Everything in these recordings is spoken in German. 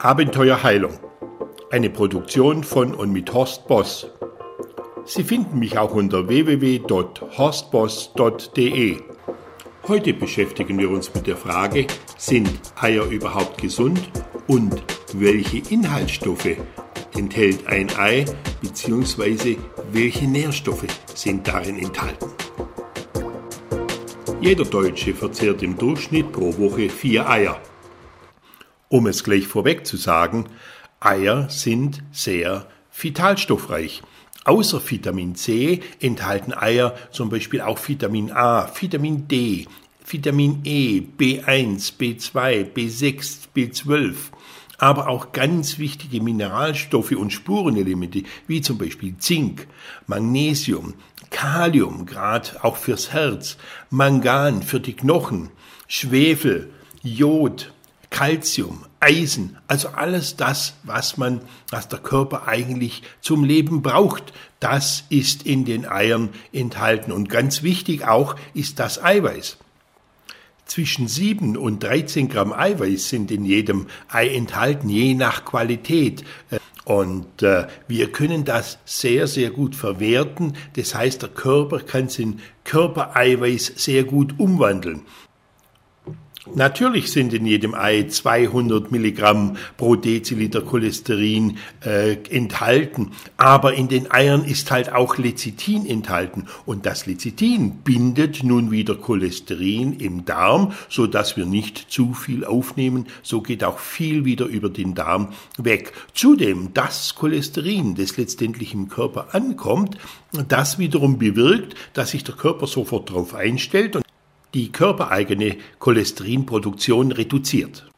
Abenteuerheilung. Eine Produktion von und mit Horst Boss. Sie finden mich auch unter www.horstboss.de. Heute beschäftigen wir uns mit der Frage, sind Eier überhaupt gesund und welche Inhaltsstoffe enthält ein Ei bzw. welche Nährstoffe sind darin enthalten. Jeder Deutsche verzehrt im Durchschnitt pro Woche vier Eier. Um es gleich vorweg zu sagen, Eier sind sehr vitalstoffreich. Außer Vitamin C enthalten Eier zum Beispiel auch Vitamin A, Vitamin D, Vitamin E, B1, B2, B6, B12, aber auch ganz wichtige Mineralstoffe und Spurenelemente, wie zum Beispiel Zink, Magnesium, Kalium, gerade auch fürs Herz, Mangan für die Knochen, Schwefel, Jod, Calcium, Eisen, also alles das, was man, was der Körper eigentlich zum Leben braucht, das ist in den Eiern enthalten. Und ganz wichtig auch ist das Eiweiß. Zwischen 7 und 13 Gramm Eiweiß sind in jedem Ei enthalten, je nach Qualität. Und äh, wir können das sehr, sehr gut verwerten. Das heißt, der Körper kann es in Körpereiweiß sehr gut umwandeln. Natürlich sind in jedem Ei 200 Milligramm pro Deziliter Cholesterin äh, enthalten, aber in den Eiern ist halt auch Lecithin enthalten und das Lecithin bindet nun wieder Cholesterin im Darm, so dass wir nicht zu viel aufnehmen. So geht auch viel wieder über den Darm weg. Zudem das Cholesterin, das letztendlich im Körper ankommt, das wiederum bewirkt, dass sich der Körper sofort darauf einstellt und die körpereigene Cholesterinproduktion reduziert.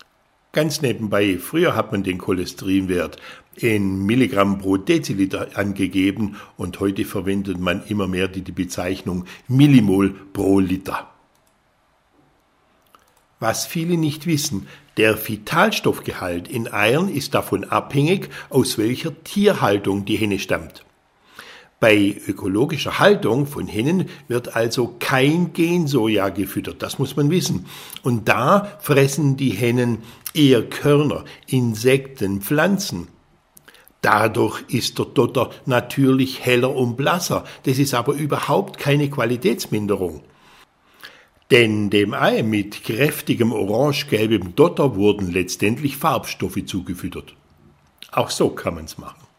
Ganz nebenbei, früher hat man den Cholesterinwert in Milligramm pro Deziliter angegeben und heute verwendet man immer mehr die, Bezeichnung Millimol pro Liter. Was viele nicht wissen, der Vitalstoffgehalt in Eiern ist davon abhängig, aus welcher Tierhaltung die Henne stammt. Bei ökologischer Haltung von Hennen wird also kein Gensoja gefüttert, das muss man wissen. Und da fressen die Hennen eher Körner, Insekten, Pflanzen. Dadurch ist der Dotter natürlich heller und blasser. Das ist aber überhaupt keine Qualitätsminderung. Denn dem Ei mit kräftigem orange-gelbem Dotter wurden letztendlich Farbstoffe zugefüttert. Auch so kann man's machen.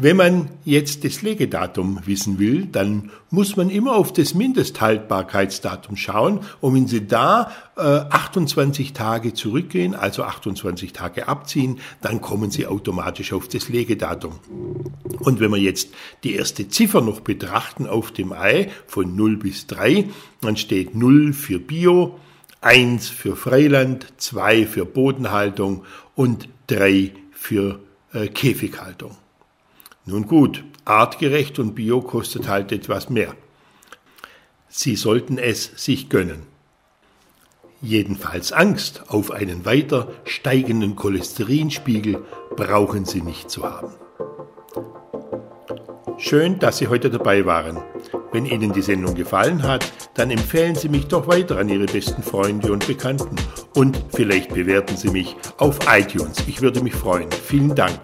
Wenn man jetzt das Legedatum wissen will, dann muss man immer auf das Mindesthaltbarkeitsdatum schauen. Und wenn Sie da äh, 28 Tage zurückgehen, also 28 Tage abziehen, dann kommen Sie automatisch auf das Legedatum. Und wenn wir jetzt die erste Ziffer noch betrachten auf dem Ei von 0 bis 3, dann steht 0 für Bio, 1 für Freiland, 2 für Bodenhaltung und 3 für äh, Käfighaltung. Nun gut, artgerecht und bio kostet halt etwas mehr. Sie sollten es sich gönnen. Jedenfalls Angst auf einen weiter steigenden Cholesterinspiegel brauchen Sie nicht zu haben. Schön, dass Sie heute dabei waren. Wenn Ihnen die Sendung gefallen hat, dann empfehlen Sie mich doch weiter an Ihre besten Freunde und Bekannten und vielleicht bewerten Sie mich auf iTunes. Ich würde mich freuen. Vielen Dank.